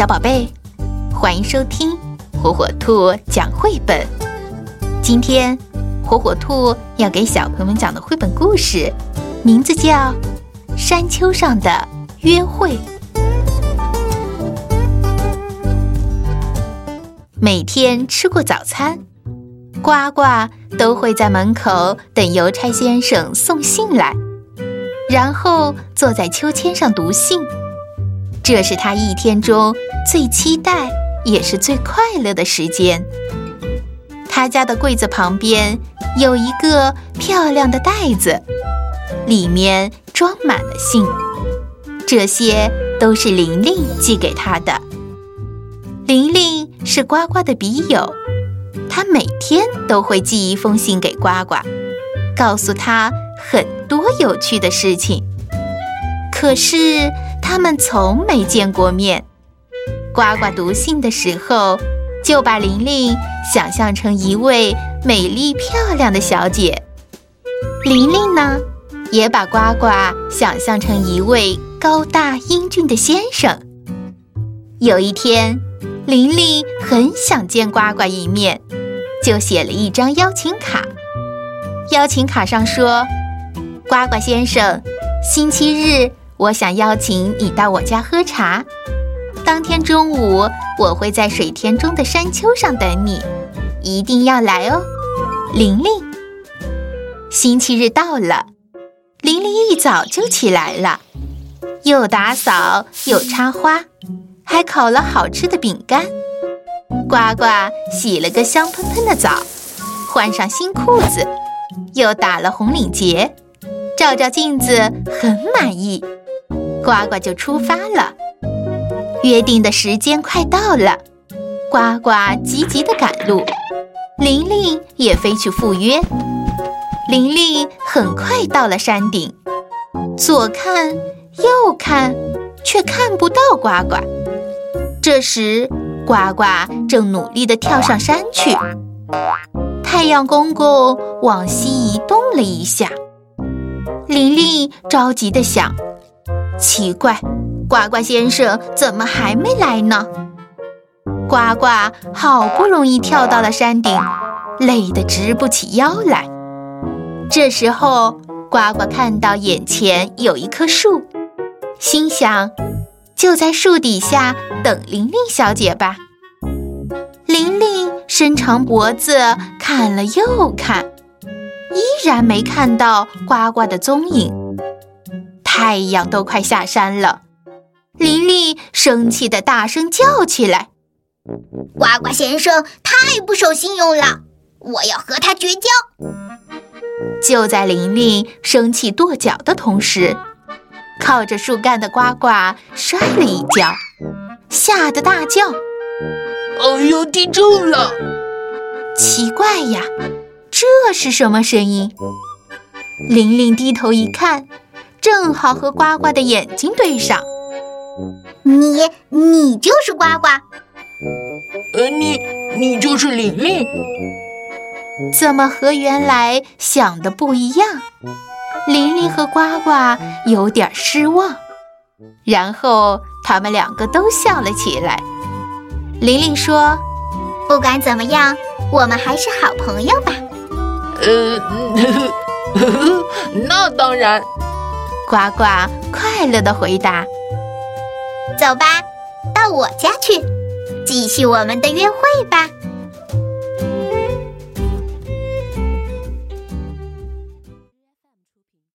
小宝贝，欢迎收听火火兔讲绘本。今天，火火兔要给小朋友们讲的绘本故事，名字叫《山丘上的约会》。每天吃过早餐，呱呱都会在门口等邮差先生送信来，然后坐在秋千上读信。这是他一天中最期待也是最快乐的时间。他家的柜子旁边有一个漂亮的袋子，里面装满了信，这些都是玲玲寄给他的。玲玲是呱呱的笔友，她每天都会寄一封信给呱呱，告诉他很多有趣的事情。可是。他们从没见过面。呱呱读信的时候，就把玲玲想象成一位美丽漂亮的小姐。玲玲呢，也把呱呱想象成一位高大英俊的先生。有一天，玲玲很想见呱呱一面，就写了一张邀请卡。邀请卡上说：“呱呱先生，星期日。”我想邀请你到我家喝茶。当天中午，我会在水田中的山丘上等你，一定要来哦，玲玲。星期日到了，玲玲一早就起来了，又打扫又插花，还烤了好吃的饼干。呱呱洗了个香喷喷的澡，换上新裤子，又打了红领结，照照镜子，很满意。呱呱就出发了，约定的时间快到了，呱呱急急地赶路，玲玲也飞去赴约。玲玲很快到了山顶，左看右看，却看不到呱呱。这时，呱呱正努力地跳上山去。太阳公公往西移动了一下，玲玲着急地想。奇怪，呱呱先生怎么还没来呢？呱呱好不容易跳到了山顶，累得直不起腰来。这时候，呱呱看到眼前有一棵树，心想：就在树底下等玲玲小姐吧。玲玲伸长脖子看了又看，依然没看到呱呱的踪影。太阳都快下山了，玲玲生气的大声叫起来：“呱呱先生太不守信用了，我要和他绝交！”就在玲玲生气跺脚的同时，靠着树干的呱呱摔了一跤，吓得大叫：“哎呦，地震了！”奇怪呀，这是什么声音？玲玲低头一看。正好和呱呱的眼睛对上，你你就是呱呱，呃，你你就是玲玲，怎么和原来想的不一样？玲玲和呱呱有点失望，然后他们两个都笑了起来。玲玲说：“不管怎么样，我们还是好朋友吧。”呃，那当然。呱呱快乐的回答：“走吧，到我家去，继续我们的约会吧。”